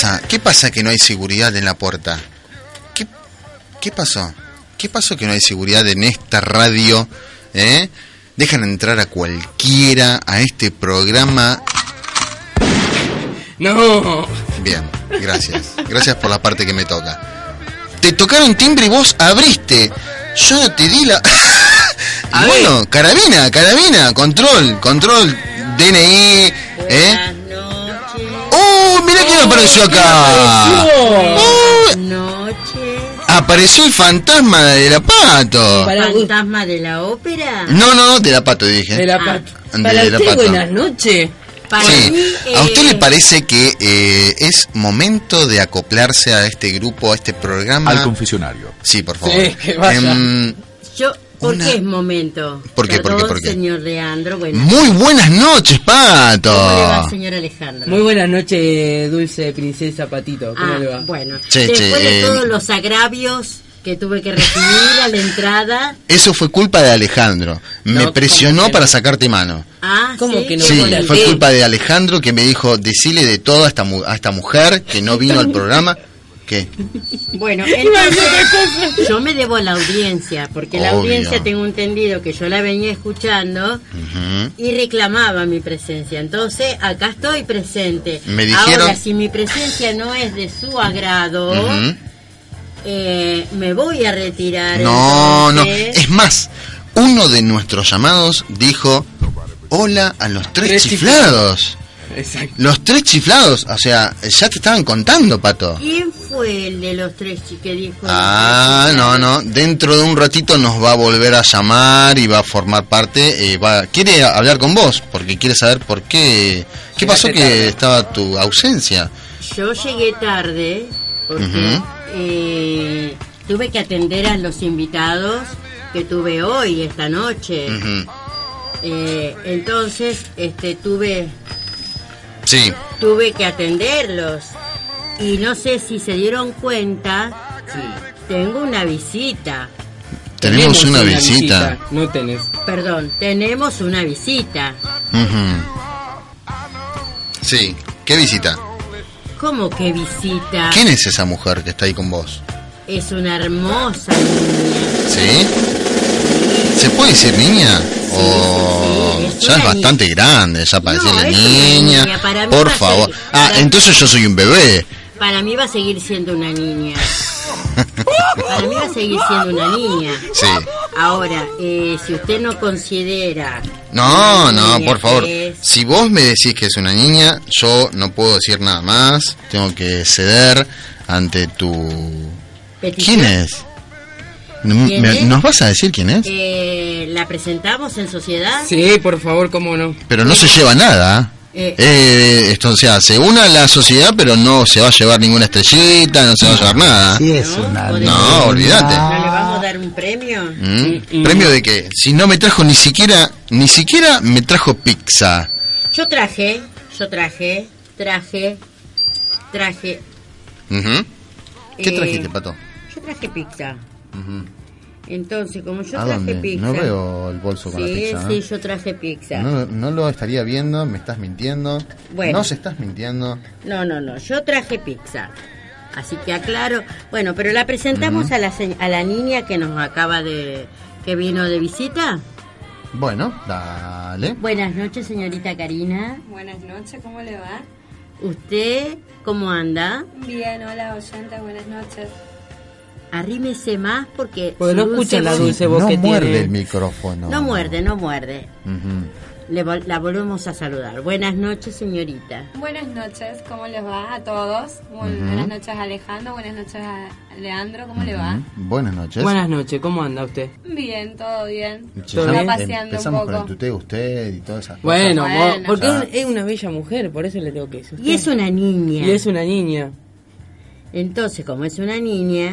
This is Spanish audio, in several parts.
pasa? ¿Qué pasa que no hay seguridad en la puerta? ¿Qué, qué pasó? ¿Qué pasó que no hay seguridad en esta radio? ¿Eh? Dejan entrar a cualquiera a este programa. No. Bien, gracias. Gracias por la parte que me toca. Te tocaron timbre y vos abriste. Yo no te di la... Bueno, carabina, carabina, control, control, DNI, ¿eh? ¡Oh, mira quién apareció acá! ¡Oh! Noches. Apareció el fantasma de la pato. Para- ¿Fantasma de la ópera? No, no, no, de la pato dije. De la Ah. pato. De Para la usted, pato. buenas noches. Para Sí. mí, ¿A usted eh, le parece que eh, es momento de acoplarse a este grupo, a este programa? Al confesionario. Sí, por favor. Sí, que vaya. Em, Yo, ¿Por Una- qué es momento? ¿Por qué, por qué, Perdón, por qué? señor Leandro. Bueno, muy buenas noches, Pato. ¿Cómo le va, señor Alejandro? Muy buenas noches, dulce princesa Patito. ¿Cómo Ah, le va? bueno. Che, Después che, de eh, todos los agravios que tuve que recibir a la entrada. Eso fue culpa de Alejandro. Me No, presionó ¿cómo que para no? sacarte mano. Ah, ¿Cómo ¿sí? que no? Sí, ¿Cómo la fue culpa de Alejandro que me dijo, decile de todo a esta, mu- a esta mujer que no vino al programa. ¿Qué? Bueno, entonces yo me debo a la audiencia, porque la audiencia tengo entendido que yo la venía escuchando y reclamaba mi presencia. Entonces, acá estoy presente. Me dijeron- Ahora, si mi presencia no es de su agrado, eh, me voy a retirar. No, no. Es más, uno de nuestros llamados dijo, hola a los tres, Tres chiflados. Exacto. Los tres chiflados, o sea, ya te estaban contando, Pato. ¿Quién fue el de los tres que dijo? Ah, no, no. Dentro de un ratito nos va a volver a llamar y va a formar parte. eh, va, quiere hablar con vos porque quiere saber por qué. ¿Qué pasó que tarde. estaba tu ausencia? Yo llegué tarde porque eh, tuve que atender a los invitados que tuve hoy, esta noche. Eh, entonces, este, tuve, Sí. tuve que atenderlos. Y no sé si se dieron cuenta, tengo una visita. Tenemos, una, visita. No tenés. Perdón, tenemos una visita. Ujú. Sí. ¿Qué visita? ¿Cómo que visita? ¿Quién es esa mujer que está ahí con vos? Es una hermosa niña. ¿Sí? ¿Se puede decir niña? O sí, sí, es ya es bastante grande, ya para No, decirle niña. niña, para mí Por favor. ser- Ah, entonces yo soy un bebé. Para mí va a seguir siendo una niña. Para mí va a seguir siendo una niña. Sí. Ahora, eh, si usted no considera... No, no, por favor. es- Si vos me decís que es una niña, yo no puedo decir nada más. Tengo que ceder ante tu... petición, ¿Quién es? ¿Quién ¿Me- es? ¿Nos vas a decir quién es? eh, ¿La presentamos en sociedad? Sí, por favor, cómo no. Pero no se lleva nada. Eh, Eh, esto, o sea, se une a la sociedad, pero no se va a llevar ninguna estrellita, no se va a llevar nada. Sí, es ¿No? una... No, olvídate. ¿No le vamos a dar un premio? ¿Mm? Mm, ¿Premio de qué? Si no me trajo ni siquiera, ni siquiera me trajo pizza. Yo traje, yo traje, traje, traje... ¿Qué eh, trajiste, Pato? Yo traje pizza. Entonces, como yo ¿A traje dónde? pizza... No veo el bolso con sí, la pizza. sí, ¿eh? yo traje pizza. No, no lo estaría viendo, me estás mintiendo. Bueno. No se estás mintiendo. No, no, no, yo traje pizza. Así que aclaro. Bueno, pero la presentamos a, la, se- a la niña que nos acaba de. que vino de visita. Bueno, dale. Buenas noches, señorita Karina. Buenas noches, ¿cómo le va? ¿Usted cómo anda? Bien, hola oyente, buenas noches. Arrímese más porque. Porque no escucha la dulce voz no que muerde tiene. el micrófono. No muerde, no muerde. Le vol- la volvemos a saludar. Buenas noches, señorita. Buenas noches, ¿cómo les va a todos? Buenas noches Alejandro, buenas noches a Leandro, ¿cómo le va? Buenas noches. Buenas noches, ¿cómo anda usted? Bien, todo bien. ¿Todo bien? Va paseando un Empezamos con poco. el tuteo usted y todas esas cosas. Bueno, Bueno, porque es una bella mujer, por eso le tengo que decir. Y es una niña. Y es una niña. Entonces, como es una niña.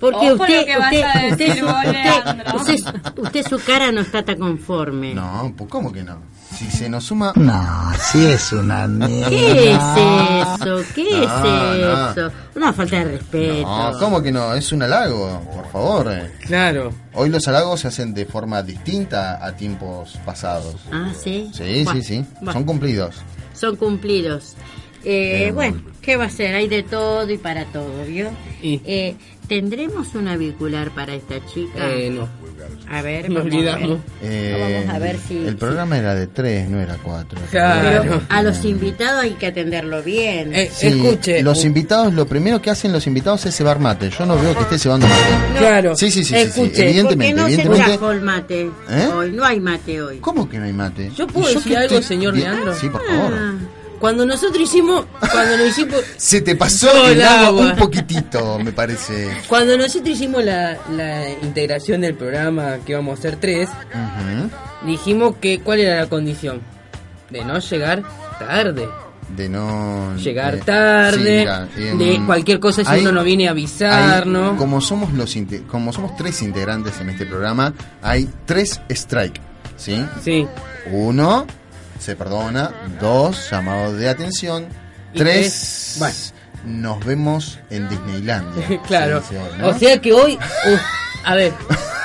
Porque Ojo usted, lo usted, a usted, decir su- vos, usted- Leandro. usted- usted su cara no está tan conforme. No, pues ¿cómo que no? Si se nos suma... No, sí es una niña. ¿Qué es eso? ¿Qué No, es no. eso? Una falta de respeto. No, ¿cómo que no? Es un halago, por favor. Claro. Hoy los halagos se hacen de forma distinta a tiempos pasados. Ah, sí. Sí, Bueno, sí, sí. bueno, Son cumplidos. son cumplidos. Eh, Eh, bueno, ¿qué va a ser? Hay de todo y para todo, ¿vio? Y- Eh, ¿Tendremos una auricular para esta chica? Eh, no. A ver, Nos vamos a ver. olvidamos. Eh, Vamos a ver si- El programa era de tres, no era cuatro. Claro. Pero a los invitados hay que atenderlo bien. Eh, Sí, escuche. Los invitados, lo primero que hacen los invitados es cebar mate. Yo no veo que esté cebando mate. Claro. Sí, sí, sí, sí, sí, Escuche. evidentemente, ¿Por qué no se evidentemente. trajo el mate ¿Eh? hoy? No hay mate hoy. ¿Cómo que no hay mate? ¿Yo puedo ¿Y decir algo, señor Leandro? Sí, por favor. Ah, Cuando nosotros hicimos. Cuando nos hicimos. Se te pasó el agua agua. un poquitito, me parece. Cuando nosotros hicimos la, la integración del programa, que íbamos a ser tres, Ujú. dijimos que cuál era la condición. De no llegar tarde. De no. Llegar de- tarde, sí, mira, em, de cualquier cosa si hay- uno no viene a avisarnos. como somos los como somos tres integrantes en este programa, hay tres strike, ¿sí? Sí. Uno, se perdona. Dos, llamado de atención. Tres, nos vemos en Disneylandia. claro. se dice hoy, ¿no? O sea que hoy, uh, a ver,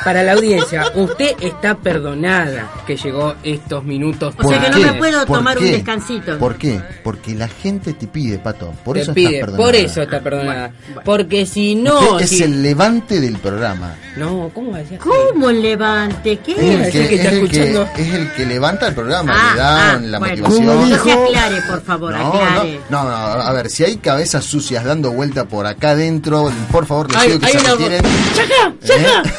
para la audiencia, usted está perdonada que llegó estos minutos. O sea que no qué? me puedo ¿Por tomar un descansito. ¿Por qué? Porque la gente te pide, Pato. Por Te eso pide, estás perdonada. por eso está perdonada. bueno. Porque si no, Usted es el levante del programa. no, ¿cómo va a decir? ¿Cómo el levante? ¿Qué? Es el, que, que está es el que- escuchando. es el que levanta el programa, Ah, le da ah, la bueno. motivación. No se aclare, por favor, No, aclare. no, no, no, a ver, si hay cabezas sucias dando vuelta por acá adentro, por favor, les pido que se retiren. ¡Chaca! ¡Chaca! ¿Eh?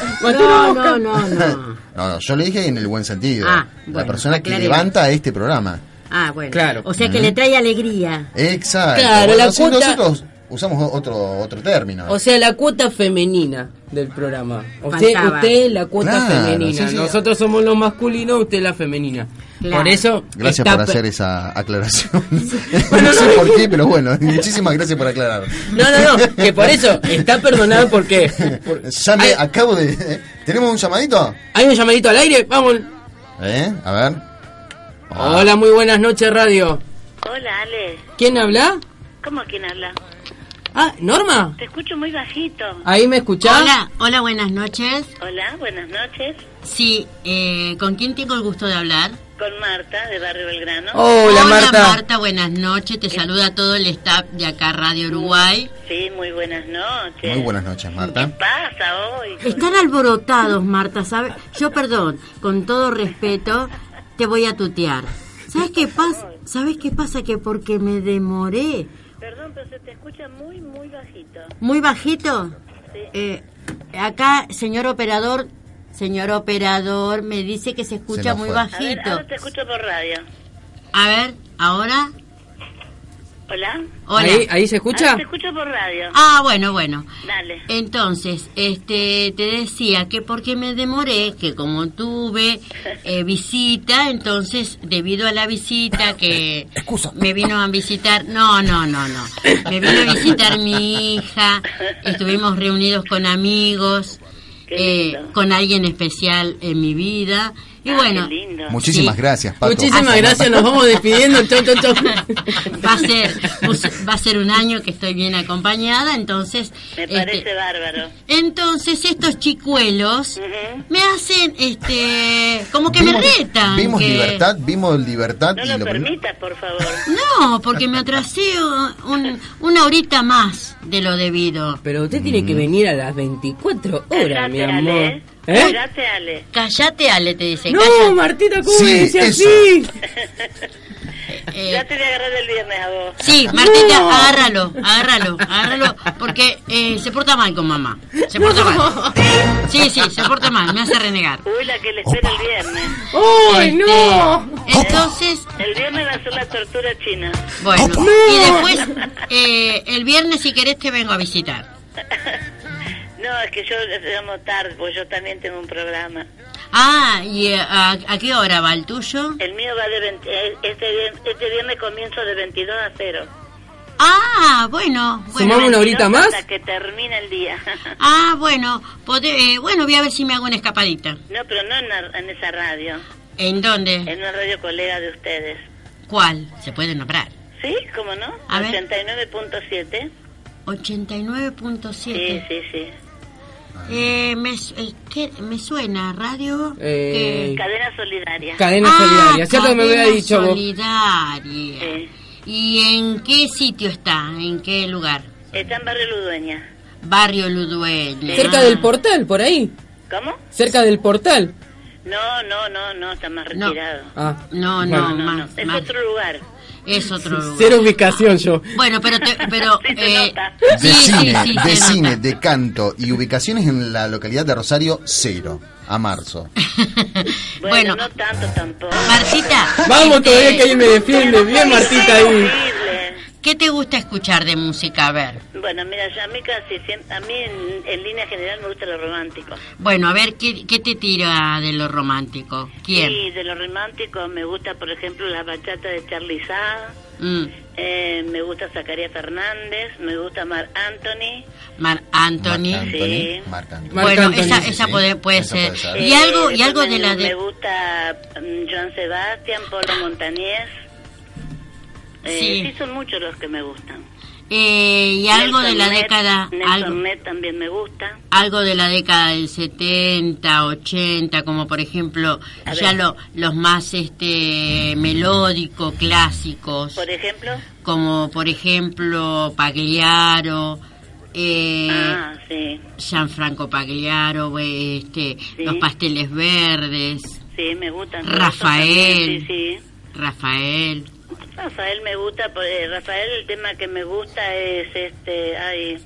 No, no, no, no. No, no, yo le dije en el buen sentido. Ah, la bueno, persona que aclaremos. levanta este programa. Ah, bueno. Claro. O sea que le trae alegría. Exacto. Claro, Bueno, la si cuota- Nosotros usamos otro otro término. O sea, la cuota femenina del programa. Usted, Faltaba. usted es la cuota Claro, femenina. sí, sí. Nosotros somos los masculinos, usted la femenina. Claro. Por eso. Gracias está por pe- hacer esa aclaración. no sé por qué, pero bueno, muchísimas gracias por aclarar. No, no, no. Que por eso está perdonado porque. por- Ya me Hay- acabo de... ¿Tenemos un llamadito? Hay un llamadito al aire. Vamos. ¿Eh? A ver. Hola, muy buenas noches, radio. Hola, Ale. ¿Quién habla? ¿Cómo quién habla? Ah, Norma. Te escucho muy bajito. Ahí me escuchás. Hola, hola, buenas noches. Hola, buenas noches. Sí, eh, ¿con quién tengo el gusto de hablar? Con Marta, de Barrio Belgrano. Hola, Marta. Marta, buenas noches. Te saluda todo el staff de acá Radio Uruguay. Sí, muy buenas noches. Muy buenas noches, ¿Qué Marta. pasa hoy? Están alborotados, Marta, ¿sabes? Yo, perdón, con todo respeto, te voy a tutear. ¿Sabes qué pasa? ¿Sabes qué pasa? Que porque me demoré Perdón, pero se te escucha muy, muy bajito. muy bajito. Sí. Eh, acá, señor operador, señor operador, me dice que se escucha muy fue. A ver, bajito. ahora te escucho por radio. A ver, ahora. Hola. Hola. Ahí, ahí se escucha. Ahora te escucho por radio. Ah, bueno, bueno. Dale. Entonces, este, te decía que porque me demoré, que como tuve eh, visita, entonces debido a la visita que me vino a visitar, no, no, no, no, me vino a visitar mi hija, estuvimos reunidos con amigos, eh, con alguien especial en mi vida, y Ah, bueno, qué lindo. Muchísimas Sí. gracias, Pato. Muchísimas gracias, nos vamos despidiendo. Chau, chau, chau. va a ser, va a ser un año que estoy bien acompañada, entonces, Me este, parece bárbaro. Entonces estos chicuelos me hacen, este, como que me retan. Vimos que- libertad, vimos libertad No y lo permitas, por favor. No, porque me atrasé un- una horita más de lo debido. Pero usted tiene que venir a las 24 horas, mi amor. Ale. ¿Eh? Cállate, Ale. Cállate, Ale, te dice. No. Martita, ¿cómo Sí, me dice eso. así? Eh, Ya te voy a agarrar el viernes a vos. sí, Martita, No. agárralo, agárralo, agárralo, porque eh, se porta mal con mamá. Se porta mal. Sí, sí, se porta mal, me hace renegar. Uy, la que le espera el viernes. ¡Ay, Este, no! Entonces, El viernes va a ser la tortura china. bueno, No. y después, eh, el viernes si querés te vengo a visitar. No, es que yo digamos tarde, pues yo también tengo un programa. Ah, ¿y eh, a, a qué hora va el tuyo? El mío va de 20 eh, este, este viernes comienzo de 22 a 0. Ah, bueno, bueno. Sumamos una horita 22 más. Hasta que termine el día. Ah, bueno, eh, bueno, voy a ver si me hago una escapadita. no, pero no en, la- en esa radio, ¿En dónde? en una radio colega de ustedes. ¿Cuál? Se puede nombrar. ¿Sí? ¿Cómo no? A ver. 89.7. 89.7. Sí, sí, sí. Eh, me, eh, ¿qué? me suena, radio. Eh, que- Cadena solidaria. Cadena Ah, solidaria, ¿cierto que me había cadena dicho vos? solidaria. Sí. ¿Y en qué sitio está? ¿En qué lugar? Está en Barrio Ludueña. Barrio Ludueña. Cerca Ah. del portal, por ahí. ¿Cómo? Cerca del portal. No, no, no, no, está más No. retirado. Ah. No, no, Bueno. No, no, más, es más. otro lugar. Es otro lugar. Cero ubicación yo. Bueno, pero te, pero Sí, se eh, De sí, cine, sí, de se cine, nota. de canto y ubicaciones en la localidad de Rosario, cero. A marzo. Bueno, bueno, no tanto tampoco. Martita. Vamos este, todavía que alguien me defiende. Bien Martita ahí. ¿Qué te gusta escuchar de música? A ver. Bueno, mira, yo a mí casi siempre, a mí en, en línea general me gusta lo romántico. Bueno, a ver, ¿qué, qué te tira de lo romántico? ¿Quién? Y de lo romántico me gusta, por ejemplo, la bachata de Charlie Sa, Mm, eh, me gusta Zacarías Fernández, me gusta Mar Anthony. Mar Anthony. Marc Anthony. Sí. Marc Anthony. Mar- Bueno, Anthony, esa, sí, esa sí. puede, puede ser. ser. Y algo, y Eh, algo de la Me de... gusta mm, Joan Sebastián, Polo Montañés. Sí. sí. son muchos los que me gustan. Eh, y algo de la década... Nelson Algo, también me gusta. algo de la década del 70, 80, como por ejemplo A ya lo- los más este melódicos, clásicos, Por ejemplo, como por ejemplo Pagliaro, eh, ah, sí, Gianfranco Pagliaro, este, Sí. los pasteles verdes, sí, me gustan. todos Rafael. también, Sí, sí. Rafael. Rafael me gusta, por- eh, Rafael el tema que me gusta es este, ay,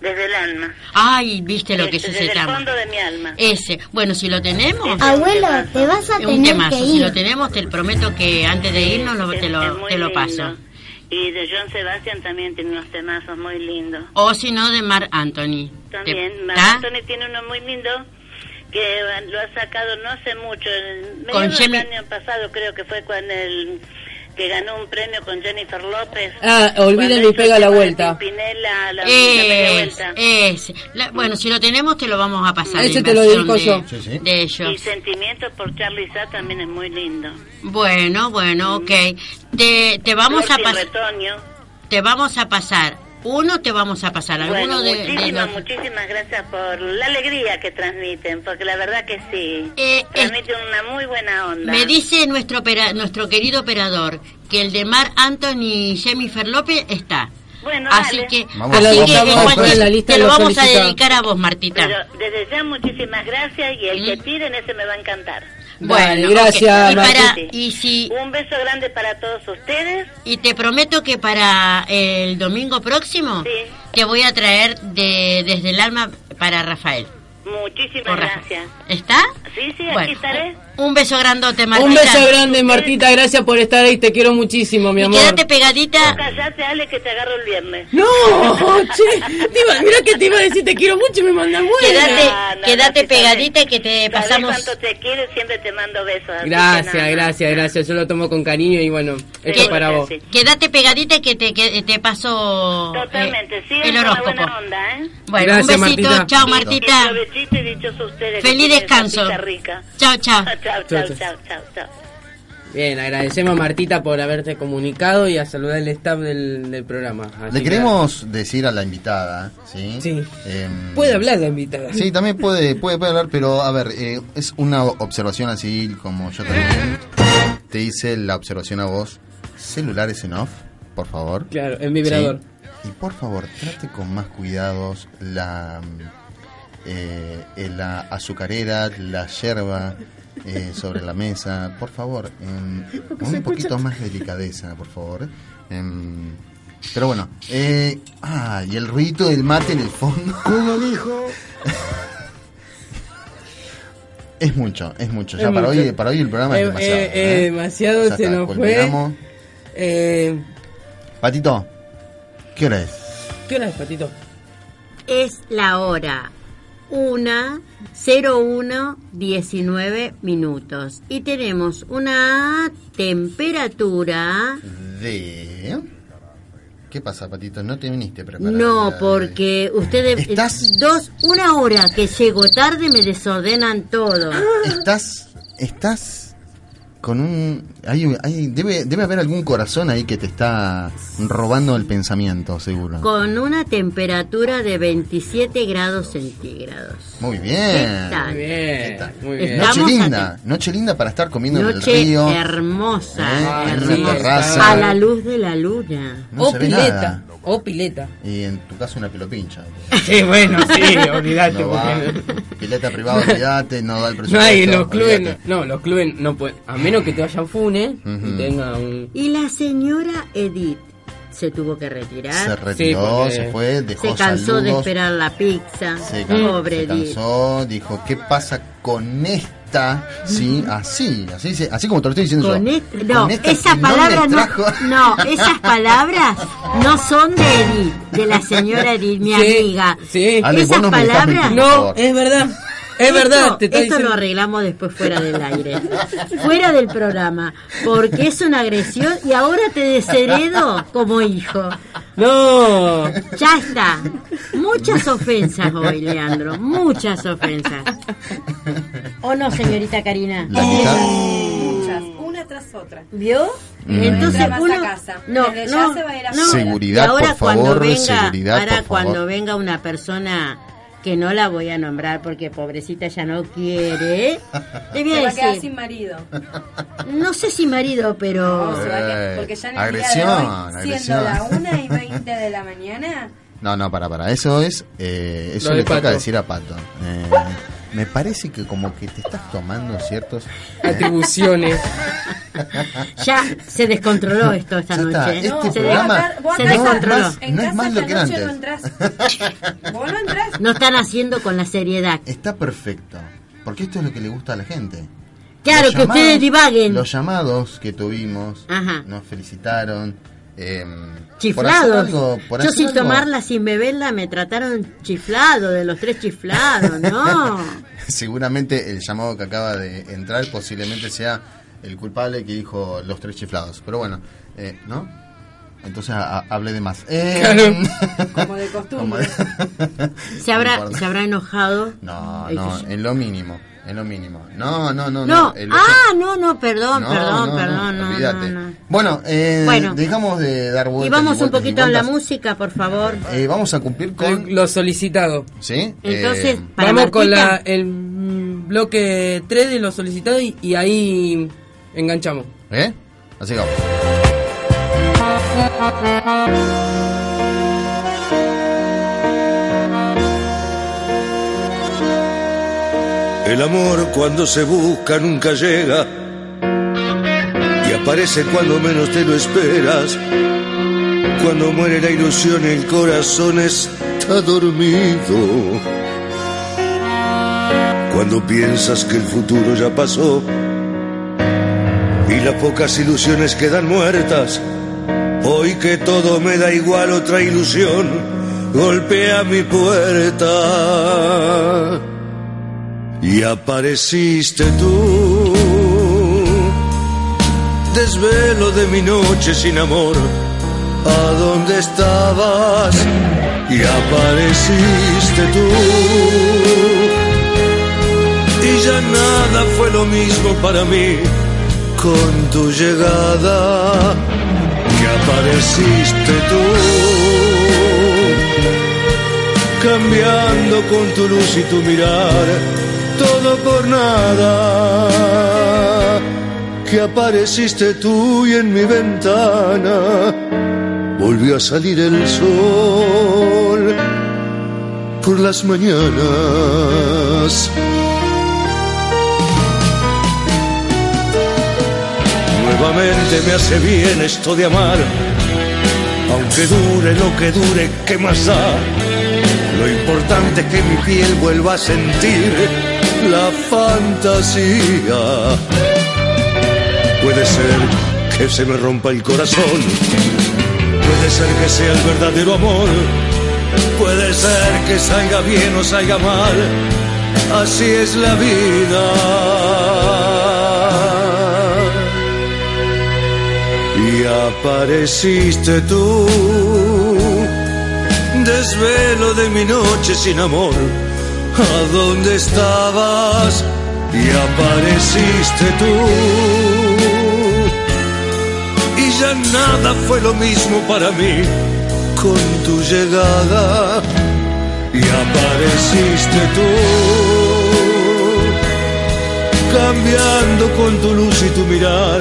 desde el alma. Ay, viste lo que es Este, ese desde el tema. fondo de mi alma. Ese. Bueno, si lo tenemos, Abuelo, te vas a un tener temazo. que Si lo ir. tenemos, te prometo que antes de irnos lo- Es- te lo, te lo lindo. paso. Y de John Sebastian también tiene unos temazos muy lindos. O si no, de Mar Anthony. También, ¿Te- Marc ¿tá? Anthony tiene uno muy lindo que eh, lo ha sacado no hace mucho, el Con del Jemi- año pasado creo que fue cuando el que ganó un premio con Jennifer López. Ah, olviden y pega la vuelta. Pimpinela, la, la Es, vuelta. es. La- bueno, si lo tenemos, te lo vamos a pasar. Ese te lo dedico de, yo. Sí, sí. de Y ellos. Sentimientos por Charlie Sa también es muy lindo. Bueno, bueno, ok. Te, te vamos a pasar. Te vamos a pasar. Uno te vamos a pasar. Bueno, Alguno de, de muchísimas, los- muchísimas gracias por la alegría que transmiten, porque la verdad que sí, Eh, transmiten una muy buena onda. Me dice nuestro opera- nuestro querido operador que el de Mar Anthony y Jennifer López está. Bueno, Así dale. que, Vamos, así vamos, que vamos en la lista te lo lo vamos a dedicar a vos, Martita. Pero desde ya muchísimas gracias y el que Mm. tiren ese me va a encantar. Dale, ok. gracias, Y, para, y, si, Un beso grande para todos ustedes. y te prometo que para el domingo próximo Sí. te voy a traer de, desde el alma para Rafael. Muchísimas gracias. ¿Está? Sí, sí, Bueno, aquí estaré. Un beso grandote, Martita. Un beso grande, Martita. Gracias por estar ahí. Te quiero muchísimo, mi Y amor. quédate pegadita. Callate, Ale, que te agarro el viernes. No, che. Te iba, mira que te iba a decir te quiero mucho y me mandan buena. Quédate, No, no, no, pegadita y que te pasamos. cuánto te quiero y siempre te mando besos. Gracias, nada. gracias, gracias. Yo lo tomo con cariño y bueno, esto es para vos. sí. Quédate pegadita y que te, que te paso eh, Totalmente, sigan el horóscopo. buena onda, ¿eh? Bueno, Gracias, un besito. Martita. Chao, Y Martita. provechito y dichoso ustedes. Feliz descanso. Chao, chao. Chao, chao, Chao, chao. Bien, agradecemos a Martita por haberte comunicado y a saludar al staff del, del programa. Así Le que- queremos decir a la invitada, ¿sí? Sí. Em, Puede hablar la invitada. Sí, también puede, puede, puede hablar, pero a ver, eh, es una observación así como yo también. Te hice la observación a vos. Celulares en off, por favor. Claro, en vibrador. Sí. Y por favor, trate con más cuidados la, mm, eh, eh, la azucarera, la yerba eh, sobre la mesa. Por favor, con un poquito más de delicadeza, por favor. Em, pero bueno, eh, ah, y el ruido del mate en el fondo. ¿Cómo dijo? Es mucho, es mucho. Es Ya para mucho. hoy, para hoy el programa Eh, es demasiado. eh, eh, demasiado, se nos fue. Eh, Patito, ¿qué hora es? ¿Qué hora es, Patito? Es la hora 1 01 19 minutos y tenemos una temperatura De... ¿Qué pasa, Patito? ¿No te viniste preparado? no porque ustedes ¿Estás? dos una hora que llego tarde me desordenan todo ¿Estás... ¿Estás... con un hay, hay- debe debe haber algún corazón ahí que te está robando el pensamiento, seguro. Con una temperatura de 27 grados centígrados. Muy ¿Qué bien. tal? Muy bien, Está- muy bien. Noche linda, noche linda para estar comiendo en el Noche río. hermosa, ¿eh? En hermosa. una terraza. A la luz de la luna. No o se ve pileta, nada. O pileta. Y en tu caso una pilopincha. Sí, bueno, sí, olvidate. No va, pileta privada, olvídate, no da el No presupuesto. hay, los clubes, no, los clubes no pueden, a menos que te vayan fune Ujú. y tenga un... Y la señora Edith se tuvo que retirar. Se retiró, porque se fue, dejó Se cansó de saludos. esperar la pizza. Se, can- Pobre se cansó, dijo, ¿qué pasa con esta? Sí, así, así, se- así como te lo estoy diciendo Con yo. este- no, Con esta esas que no no, esas palabras no son de Edith, de la señora Edith, mi Sí, amiga. sí. Ale, esas palabras No, es verdad, es verdad, esto, te esto lo diciendo. arreglamos después fuera del aire, fuera del programa, porque es una agresión y ahora te desheredo como hijo. No, Ya está. Muchas ofensas hoy, Leandro, muchas ofensas. ¿O no, señorita Karina? La mitad. Muchas, una tras otra. ¿Vio? Mm. Entonces uno a casa. no, Desde ya no, se va a ir no. afuera. Seguridad, Y ahora por cuando favor, venga, seguridad, ahora por cuando venga una persona que no la voy a nombrar porque pobrecita ya no quiere, le voy Se va a quedar decir, sin marido. no sé si marido, pero No, se va a quedar- Eh, porque ya en el agresión, día de hoy, agresión. siendo la 1 y 20 de la mañana, No, no, para, para. Eso es. Eh, eso Lo le toca decir a Pato. Eh, me parece que como que te estás tomando ciertos. atribuciones. ya se descontroló esto esta Ya está, noche. este no, se, programa acá- descontroló. más- en no es casa más lo esta que antes. no entrás. Vos no entrás. No están haciendo con la seriedad. Está perfecto. Porque esto es lo que le gusta a la gente. Claro, Los que ustedes divaguen. Los llamados que tuvimos Ajá. nos felicitaron. Eh, por hacer Chiflados. algo- por Yo sin algo- tomarla, sin beberla, me trataron chiflado, de los tres chiflados, ¿no? Seguramente el llamado que acaba de entrar posiblemente sea el culpable que dijo los tres chiflados. Pero bueno, eh, ¿no? Entonces a- a- hablé de más. Eh, Como de como costumbre. de- Se habrá, se habrá enojado. No, El no, en lo mínimo, en lo mínimo. No, no, no, No, el- ah, no, no, perdón, No, perdón, no, no, perdón, no, olvídate. no, no. Bueno, eh, Bueno. dejamos de dar vueltas. Y vamos un vueltas poquito a la música, por favor. Eh, vamos a cumplir con... Lo solicitado. ¿Sí? Entonces, Eh, para Vamos con la, el mm, bloque 3 de lo solicitado y, y ahí enganchamos. ¿Eh? Así que vamos. El amor cuando se busca nunca llega y aparece cuando menos te lo esperas. Cuando muere la ilusión el corazón está dormido. Cuando piensas que el futuro ya pasó y las pocas ilusiones quedan muertas. Hoy que todo me da igual otra ilusión golpea mi puerta y apareciste tú. Desvelo de mi noche sin amor, ¿a dónde estabas? Y apareciste tú. Y ya nada fue lo mismo para mí con tu llegada. Y apareciste tú cambiando con tu luz y tu mirar, todo por nada. Que apareciste tú y en mi ventana volvió a salir el sol por las mañanas. Nuevamente me hace bien esto de amar, aunque dure lo que dure, ¿qué más da? Lo importante es que mi piel vuelva a sentir la fantasía. Puede ser que se me rompa el corazón, puede ser que sea el verdadero amor, puede ser que salga bien o salga mal, así es la vida. Y apareciste tú desvelo de mi noche sin amor. ¿A dónde estabas? Y apareciste tú. nada fue lo mismo para mí con tu llegada y apareciste tú, cambiando con tu luz y tu mirar,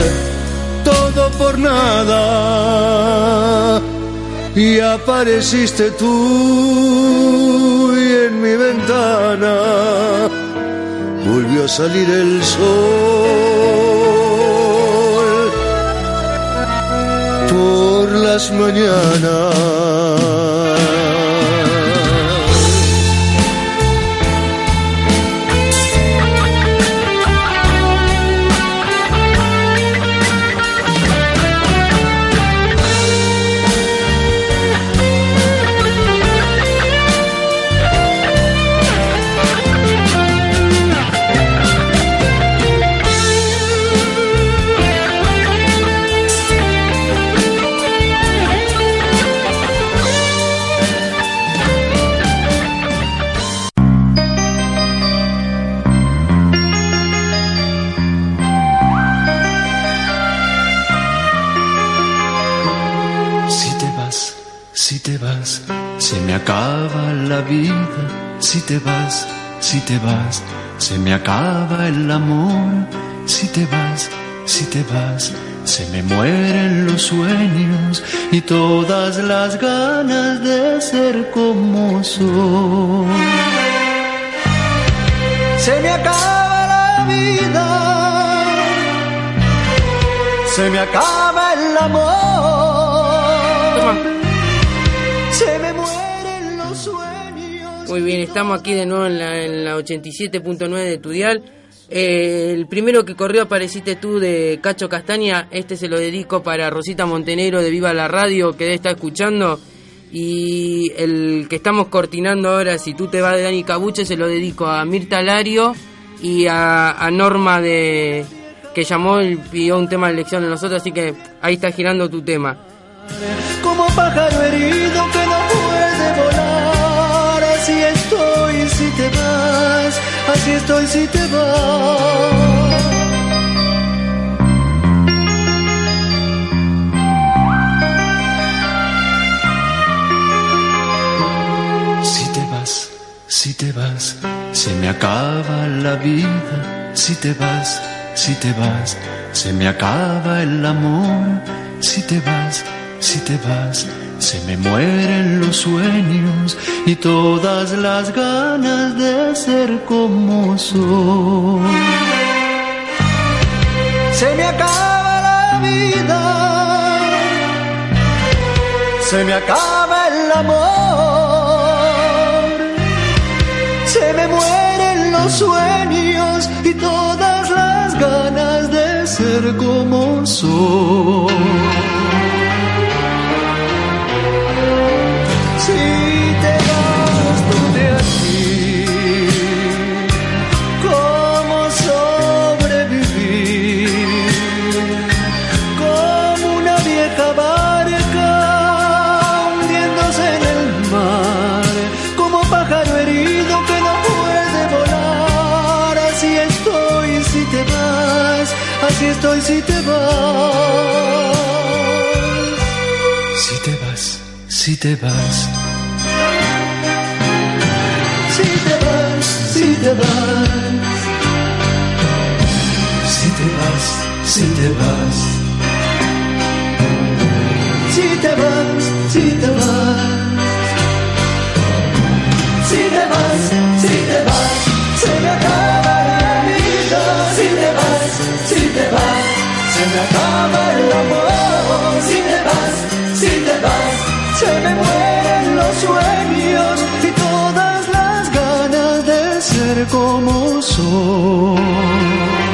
todo por nada. Y apareciste tú y volvió a salir el sol por las mañanas. Acaba la vida. Si te vas, si te vas, se me acaba el amor. Si te vas, si te vas, se me mueren los sueños y todas las ganas de ser como soy. Se me acaba la vida, se me acaba el amor, Muy bien, estamos aquí de nuevo en la, en la 87.9 de Tudial. Eh, el primero que corrió apareciste tú de Cacho Castaña. Este se lo dedico para Rosita Montenegro de Viva la Radio que estar escuchando. Y el que estamos cortinando ahora, si tú te vas de Dani Cabuche, se lo dedico a Mirta Lario y a, a Norma de que llamó y pidió un tema de elección de nosotros. Así que ahí está girando tu tema. como pájaro herido que así estoy si te vas. Si te vas, si te vas, se me acaba la vida. Si te vas, si te vas, se me acaba el amor. Si te vas, si te vas, se me mueren los sueños y todas las ganas de ser como soy. Se me acaba la vida, se me acaba el amor, se me mueren los sueños y todas las ganas de ser como soy. Si te vas, si te vas. Si te vas, si te vas. Si te vas, si te vas. Si te vas, si te vas. Se me acaba la vida. Si te vas, si te vas. Se me acaba el amor. Si te vas, como soy.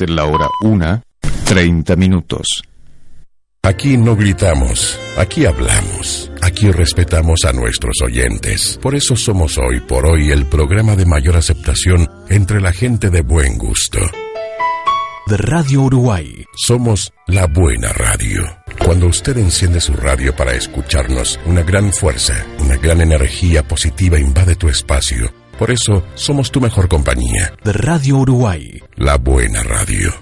Es la hora una, 30 minutos. Aquí no gritamos, aquí hablamos, aquí respetamos a nuestros oyentes. Por eso somos hoy por hoy el programa de mayor aceptación entre la gente de buen gusto. De Radio Uruguay. Somos la buena radio. Cuando usted enciende su radio para escucharnos, una gran fuerza, una gran energía positiva invade tu espacio. Por eso somos tu mejor compañía. De Radio Uruguay. La buena radio.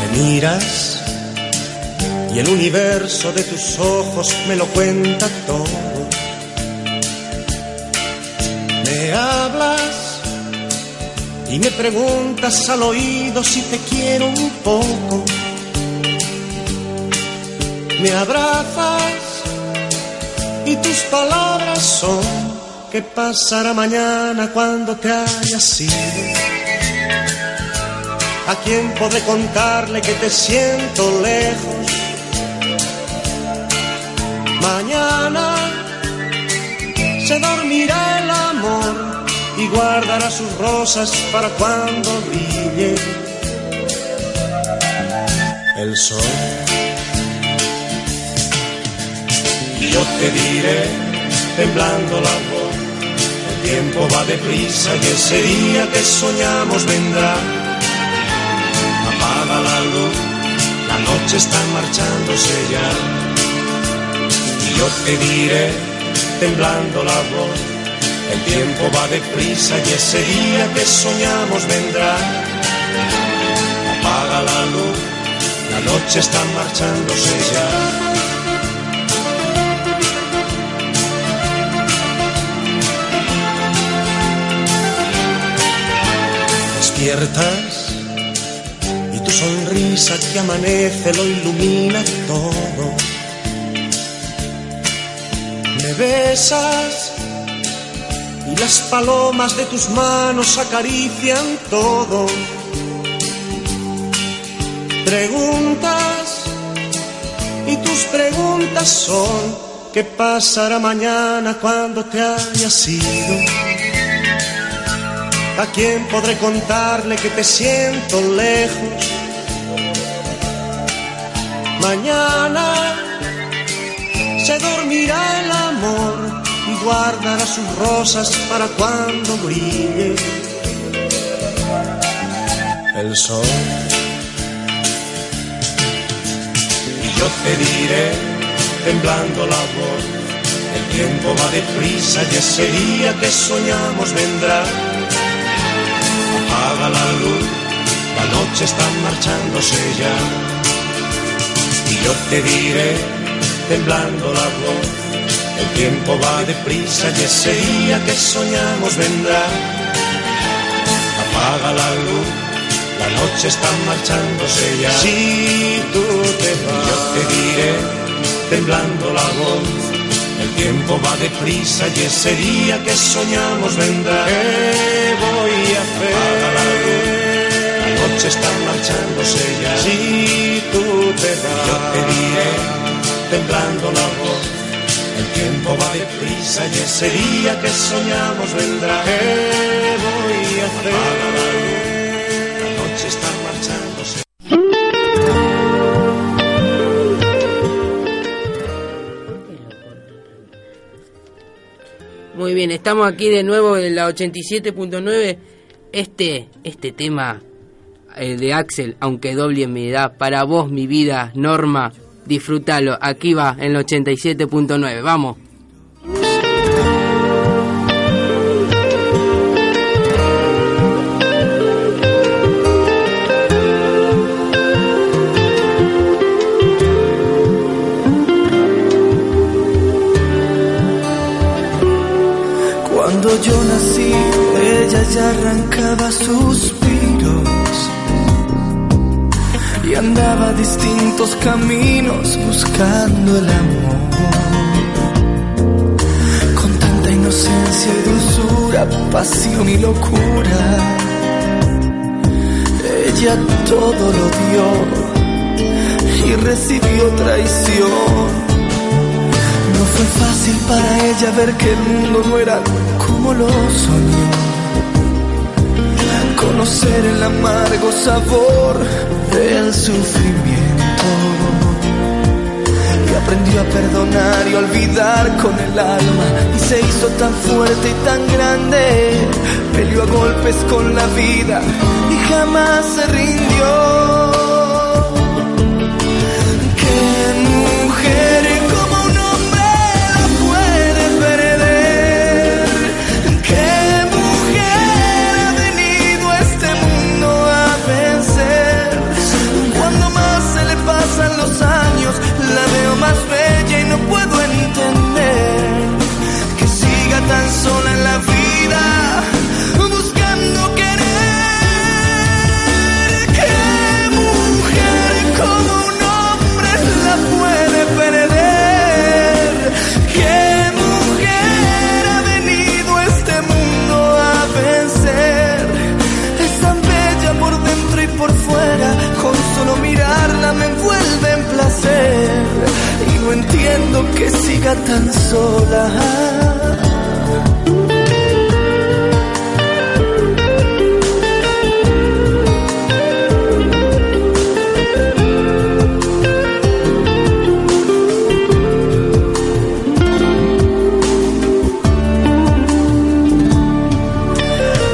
Me miras y el universo de tus ojos me lo cuenta todo. Me hablas y me preguntas al oído si te quiero un poco. Me abrazas y tus palabras son ¿qué pasará mañana cuando te hayas ido? ¿A quién podré contarle que te siento lejos? Mañana se dormirá el amor y guardará sus rosas para cuando brille el sol. Y yo te diré, temblando la voz, el tiempo va deprisa y ese día que soñamos vendrá. Apaga la luz, la noche está marchándose ya. Y yo te diré, temblando la voz, el tiempo va deprisa y ese día que soñamos vendrá. Apaga la luz, la noche está marchándose ya. Despiertas y tu sonrisa que amanece lo ilumina todo. Me besas y las palomas de tus manos acarician todo. Preguntas y tus preguntas son ¿qué pasará mañana cuando te hayas ido? ¿A quién podré contarle que te siento lejos? Mañana se dormirá el amor guardará sus rosas para cuando brille el sol. Y yo te diré, temblando la voz, el tiempo va deprisa y ese día que soñamos vendrá. Apaga la luz, la noche está marchándose ya. Y yo te diré, temblando la voz, el tiempo va deprisa y ese día que soñamos vendrá. Apaga la luz, la noche está marchándose ya. Si tú te vas, yo te diré, temblando la voz, el tiempo va deprisa y ese día que soñamos vendrá. ¿Qué voy a hacer? Apaga la luz, la noche está marchándose ya. Si tú te vas, yo te diré, temblando la voz tiempo va deprisa y ese día que soñamos vendrá. ¿Qué voy a hacer? La, luz, la noche está marchándose. Muy bien, estamos aquí de nuevo en la 87.9. Este, este tema eh, de Axel, aunque doble en mi edad, para vos mi vida, Norma, disfrútalo. Aquí va en el 87.9. Vamos. Yo nací, ella ya arrancaba suspiros y andaba distintos caminos buscando el amor. Con tanta inocencia y dulzura, pasión y locura, ella todo lo dio y recibió traición. No fue fácil para ella ver que el mundo no era como lo soñó. Conocer el amargo sabor del sufrimiento. Y aprendió a perdonar y olvidar con el alma. Y se hizo tan fuerte y tan grande. Peleó a golpes con la vida y jamás se rindió. Que siga tan sola.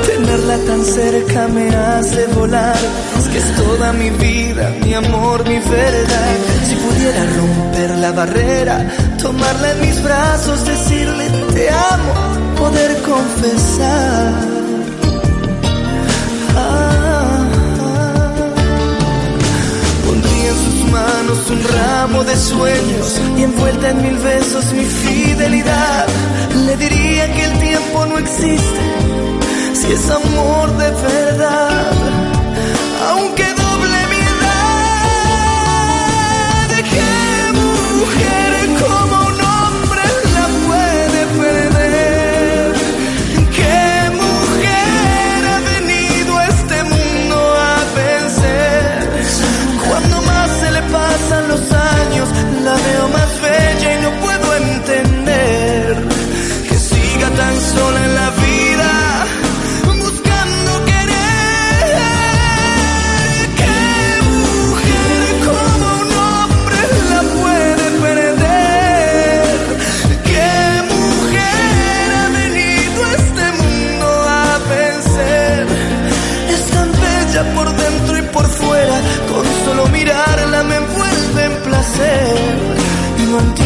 Tenerla tan cerca me hace volar. Es que es toda mi vida, mi amor, mi verdad. Pudiera romper la barrera, tomarla en mis brazos, decirle te amo, poder confesar. Ah, Pondría en sus manos un ramo de sueños y envuelta en mil besos mi fidelidad. Le diría que el tiempo no existe si es amor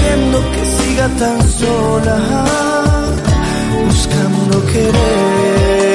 Entiendo que siga tan sola, buscando querer.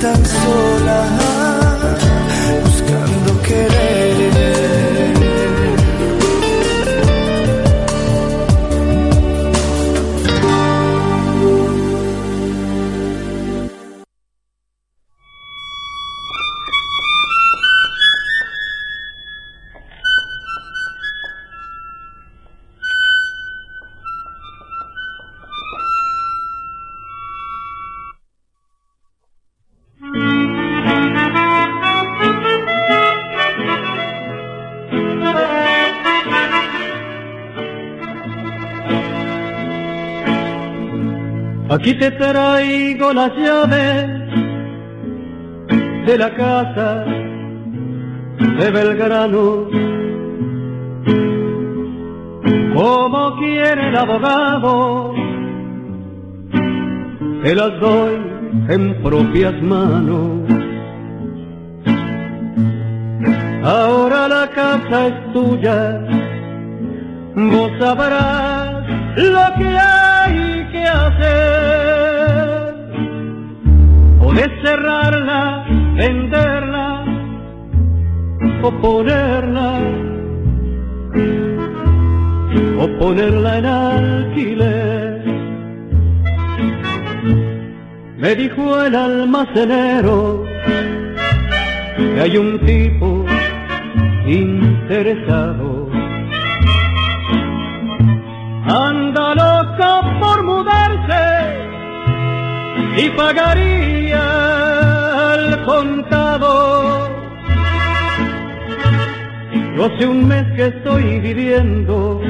tan sola. Aquí te traigo las llaves de la casa de Belgrano. Como quiere el abogado, te las doy en propias manos. Ahora la casa es tuya, vos sabrás lo que hay que hacer. Podés cerrarla, venderla o ponerla, o ponerla en alquiler. Me dijo el almacenero que hay un tipo interesado. Anda loco por mudarse y pagaría al contado. Yo hace un mes que estoy viviendo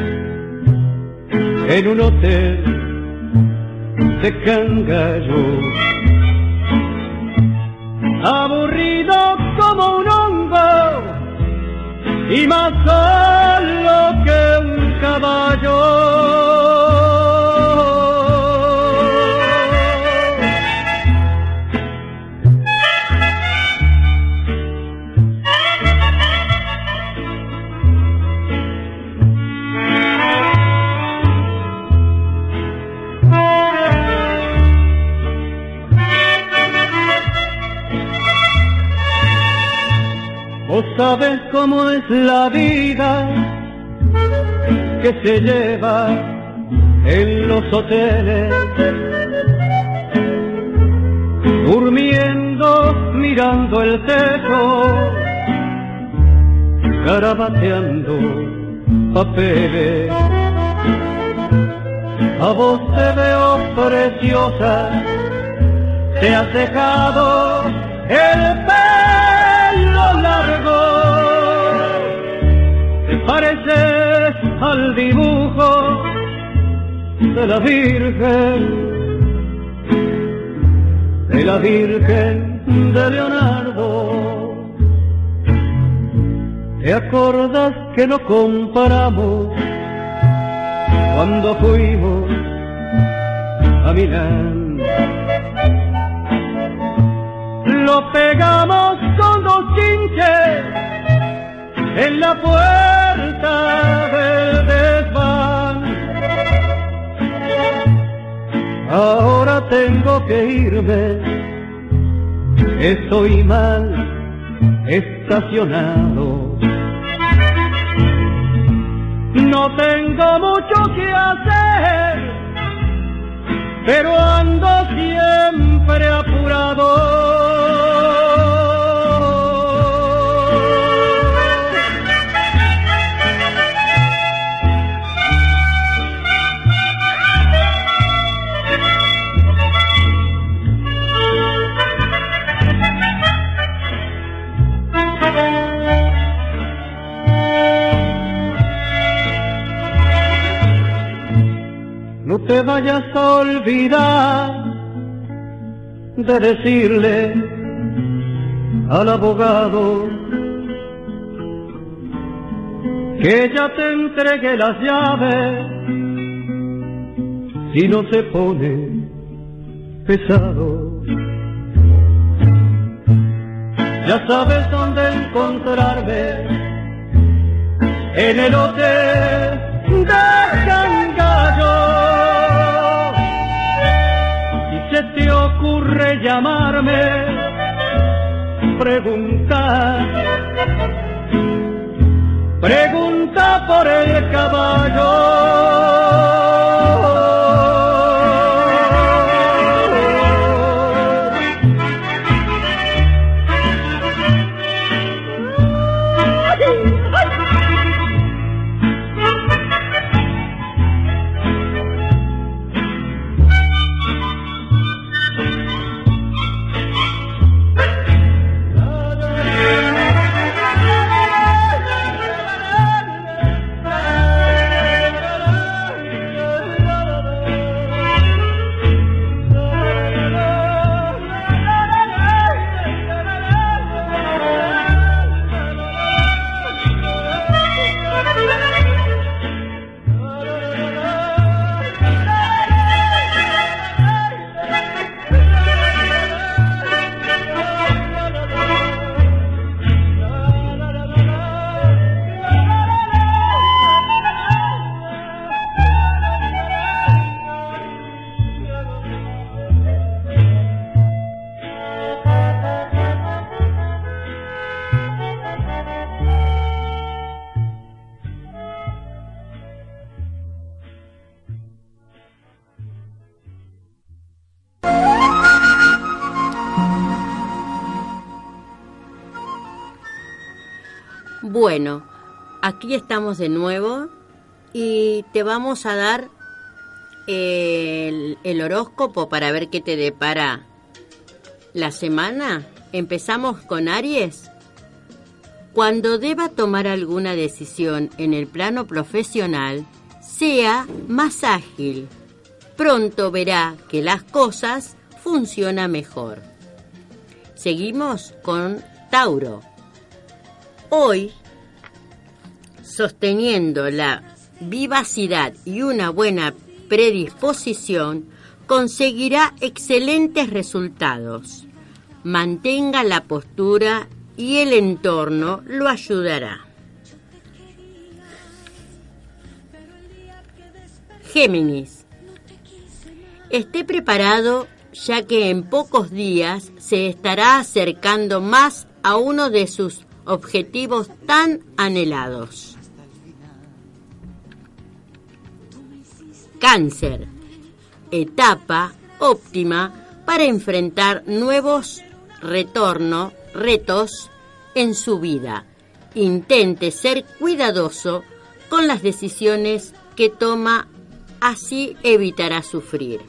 en un hotel de Cangallo. Aburrido como un hongo y más solo que un caballo. Sabes cómo es la vida que se lleva en los hoteles, durmiendo, mirando el techo, garabateando papeles. A vos te veo preciosa, te has dejado el pareces al dibujo de la Virgen, de la Virgen de Leonardo. ¿Te acordas que no comparamos cuando fuimos a Milán? Lo pegamos con dos chinches en la Ahora tengo que irme, estoy mal estacionado. No tengo mucho que hacer, pero ando siempre apurado. Te vayas a olvidar de decirle al abogado que ya te entregué las llaves si no se pone pesado. Ya sabes dónde encontrarme en el hotel de Cangallo. Se te ocurre llamarme, pregunta, pregunta por el caballo. Bueno, aquí estamos de nuevo y te vamos a dar el, el horóscopo para ver qué te depara la semana. Empezamos con Aries. Cuando deba tomar alguna decisión en el plano profesional, sea más ágil. Pronto verá que las cosas funcionan mejor. Seguimos con Tauro. Hoy, sosteniendo la vivacidad y una buena predisposición, conseguirá excelentes resultados. Mantenga la postura y el entorno lo ayudará. Géminis. Esté preparado ya que en pocos días se estará acercando más a uno de sus objetivos tan anhelados. Cáncer. Etapa óptima para enfrentar nuevos retornos, retos en su vida. Intente ser cuidadoso con las decisiones que toma, así evitará sufrir.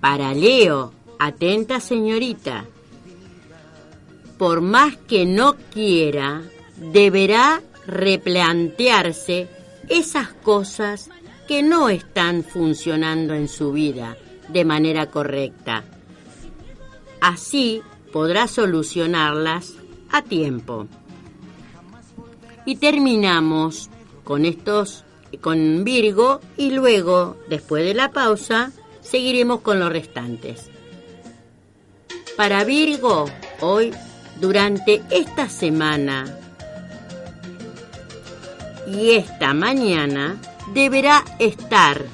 Para Leo, atenta señorita, por más que no quiera, deberá replantearse esas cosas que no están funcionando en su vida de manera correcta. Así podrá solucionarlas a tiempo. Y terminamos con estos con Virgo y luego, después de la pausa, seguiremos con los restantes. Para Virgo, hoy, durante esta semana y esta mañana, deberá estar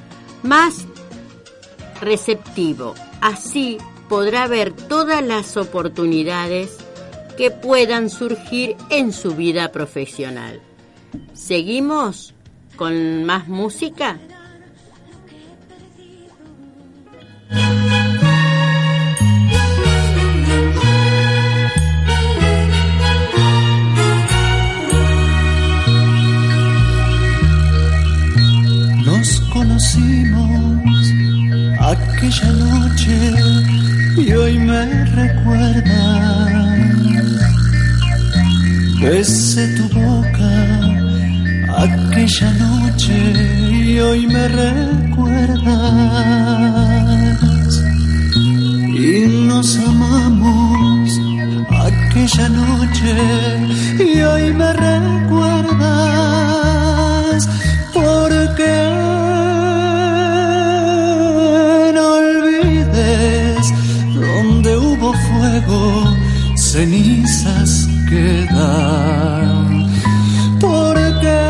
más receptivo. Así podrá ver todas las oportunidades que puedan surgir en su vida profesional. ¿Seguimos con más música? Conocimos aquella noche y hoy me recuerdas. Besé tu boca aquella noche y hoy me recuerdas. Y nos amamos aquella noche y hoy me recuerdas. Porque cenizas quedan. Porque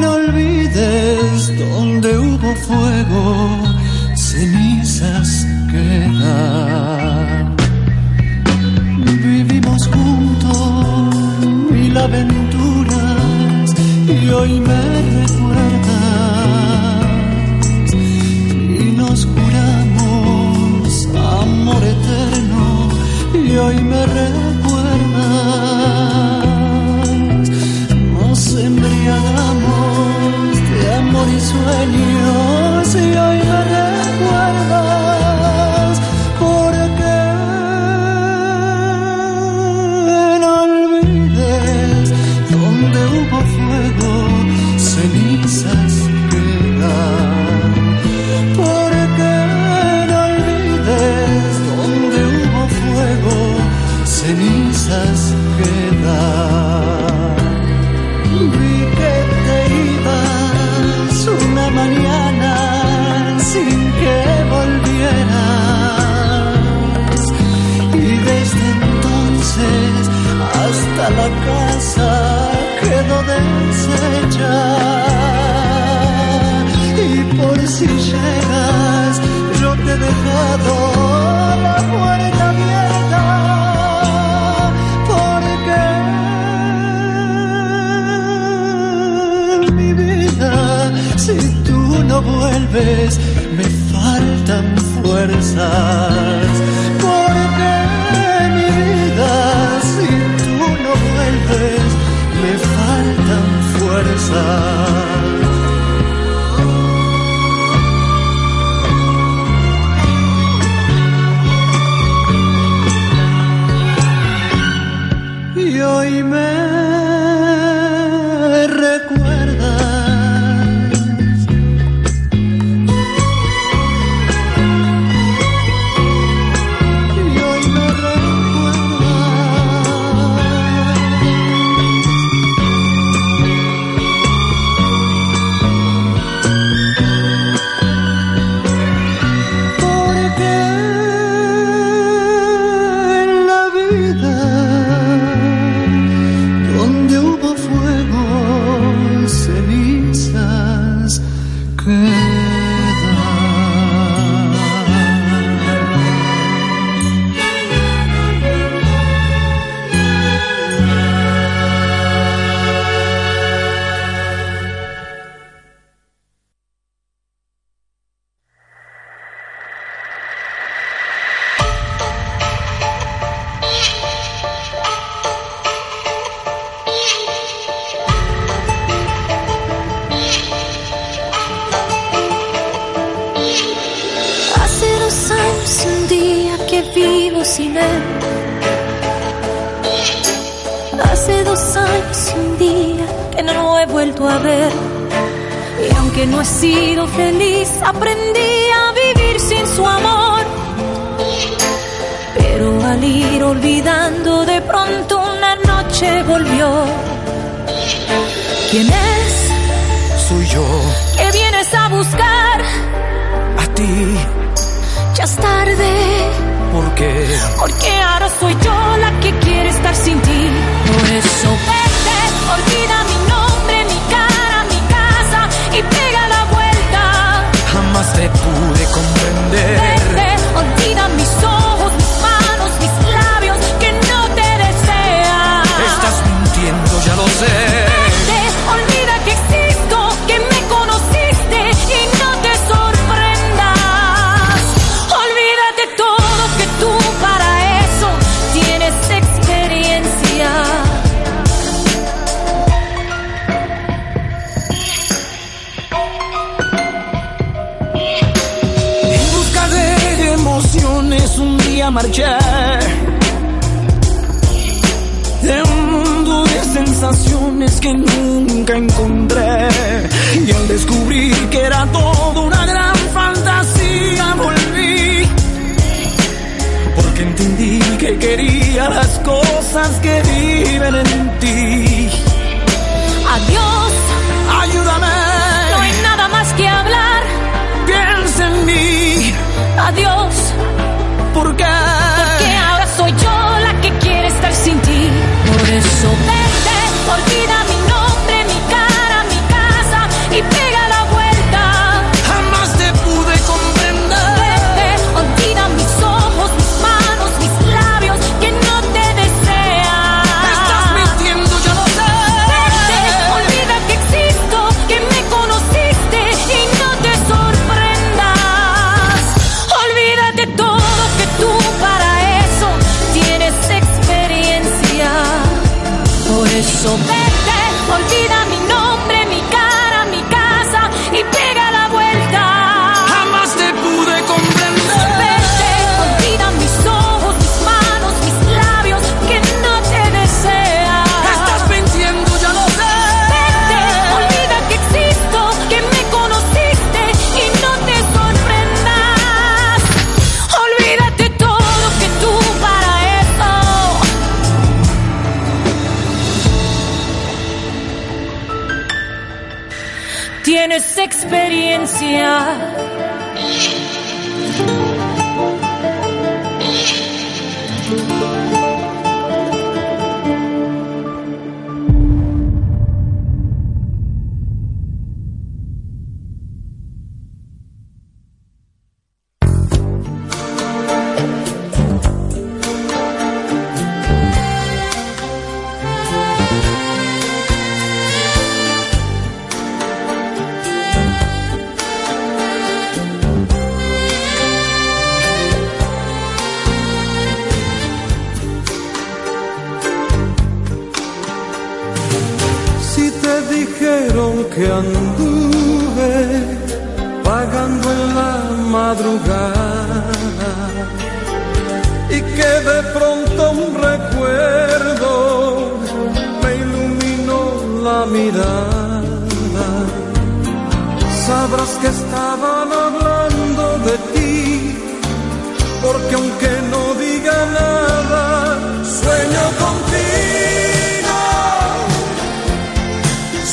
no olvides donde hubo fuego, cenizas quedan.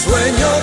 Sueño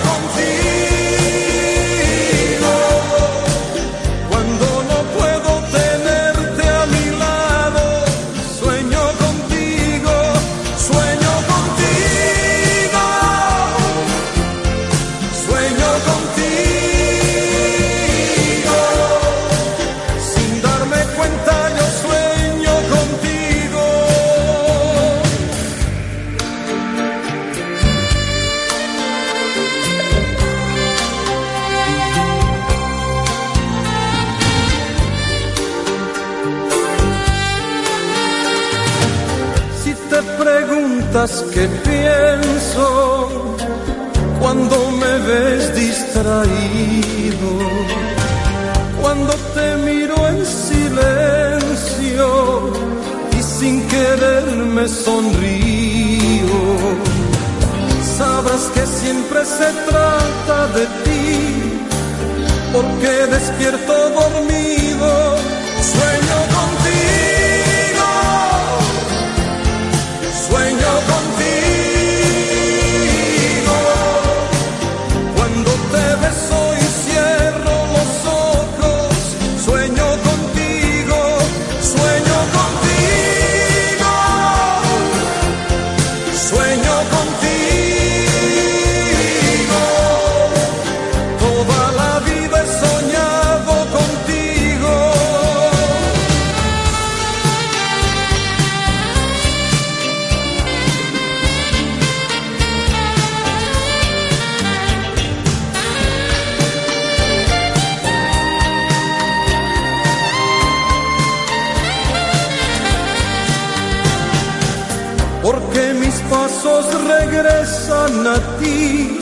regresan a ti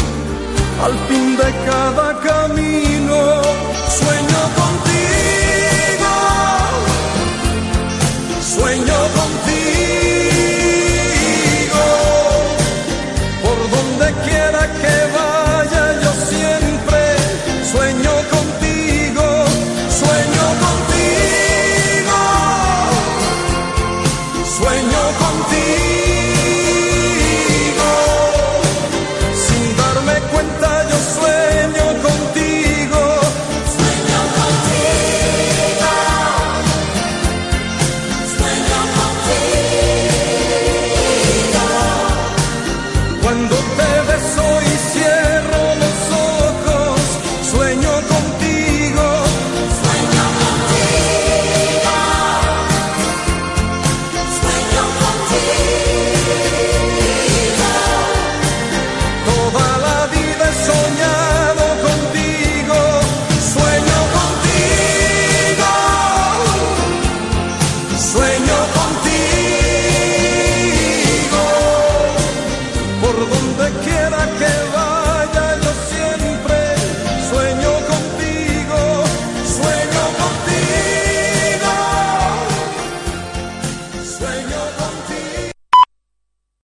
al fin de cada camino.